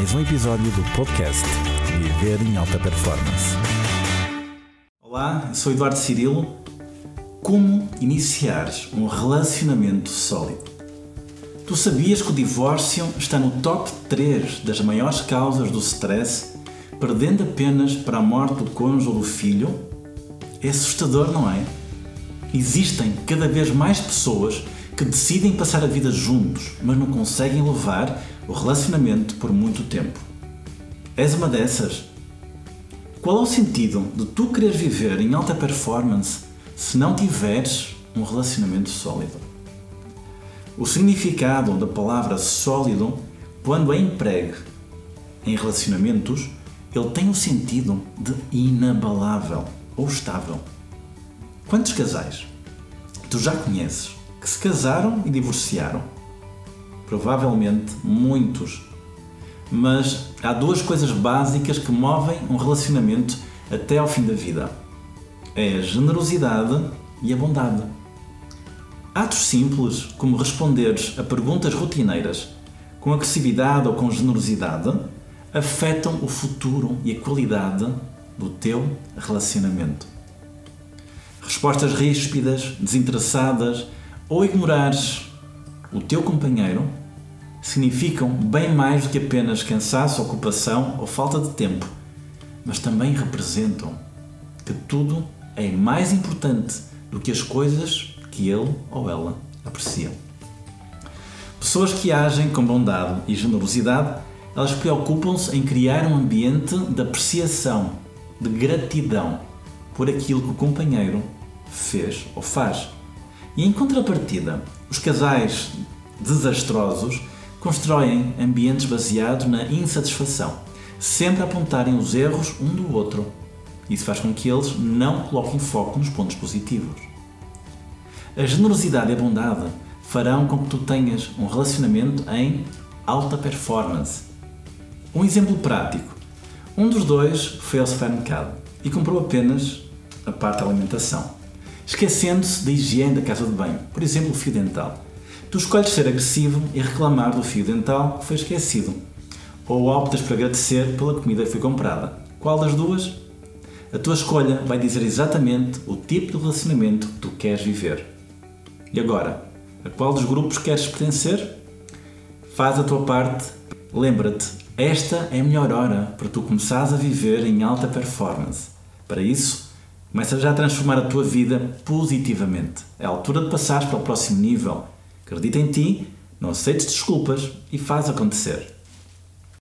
mais um episódio do podcast Viver em Alta Performance. Olá, sou Eduardo Cirilo. Como iniciar um relacionamento sólido? Tu sabias que o divórcio está no top 3 das maiores causas do stress, perdendo apenas para a morte do cônjuge ou do filho? É assustador, não é? Existem cada vez mais pessoas que decidem passar a vida juntos, mas não conseguem levar o relacionamento por muito tempo. És uma dessas? Qual é o sentido de tu querer viver em alta performance se não tiveres um relacionamento sólido? O significado da palavra sólido, quando é empregue em relacionamentos, ele tem o sentido de inabalável ou estável. Quantos casais tu já conheces que se casaram e divorciaram? Provavelmente muitos. Mas há duas coisas básicas que movem um relacionamento até ao fim da vida: é a generosidade e a bondade. Atos simples, como responderes a perguntas rotineiras com agressividade ou com generosidade, afetam o futuro e a qualidade do teu relacionamento. Respostas ríspidas, desinteressadas ou ignorares o teu companheiro significam bem mais do que apenas cansaço, ocupação ou falta de tempo, mas também representam que tudo é mais importante do que as coisas que ele ou ela apreciam. Pessoas que agem com bondade e generosidade, elas preocupam-se em criar um ambiente de apreciação, de gratidão por aquilo que o companheiro fez ou faz. E em contrapartida, os casais desastrosos constroem ambientes baseados na insatisfação, sempre apontarem os erros um do outro. Isso faz com que eles não coloquem foco nos pontos positivos. A generosidade e a bondade farão com que tu tenhas um relacionamento em alta performance. Um exemplo prático. Um dos dois foi ao supermercado e comprou apenas a parte da alimentação, esquecendo-se da higiene da casa de banho, por exemplo, o fio dental. Tu escolhes ser agressivo e reclamar do fio dental que foi esquecido, ou optas por agradecer pela comida que foi comprada. Qual das duas? A tua escolha vai dizer exatamente o tipo de relacionamento que tu queres viver. E agora, a qual dos grupos queres pertencer? Faz a tua parte. Lembra-te, esta é a melhor hora para tu começares a viver em alta performance. Para isso, começa já a transformar a tua vida positivamente. É a altura de passares para o próximo nível Acredita em ti, não aceites desculpas e faz acontecer.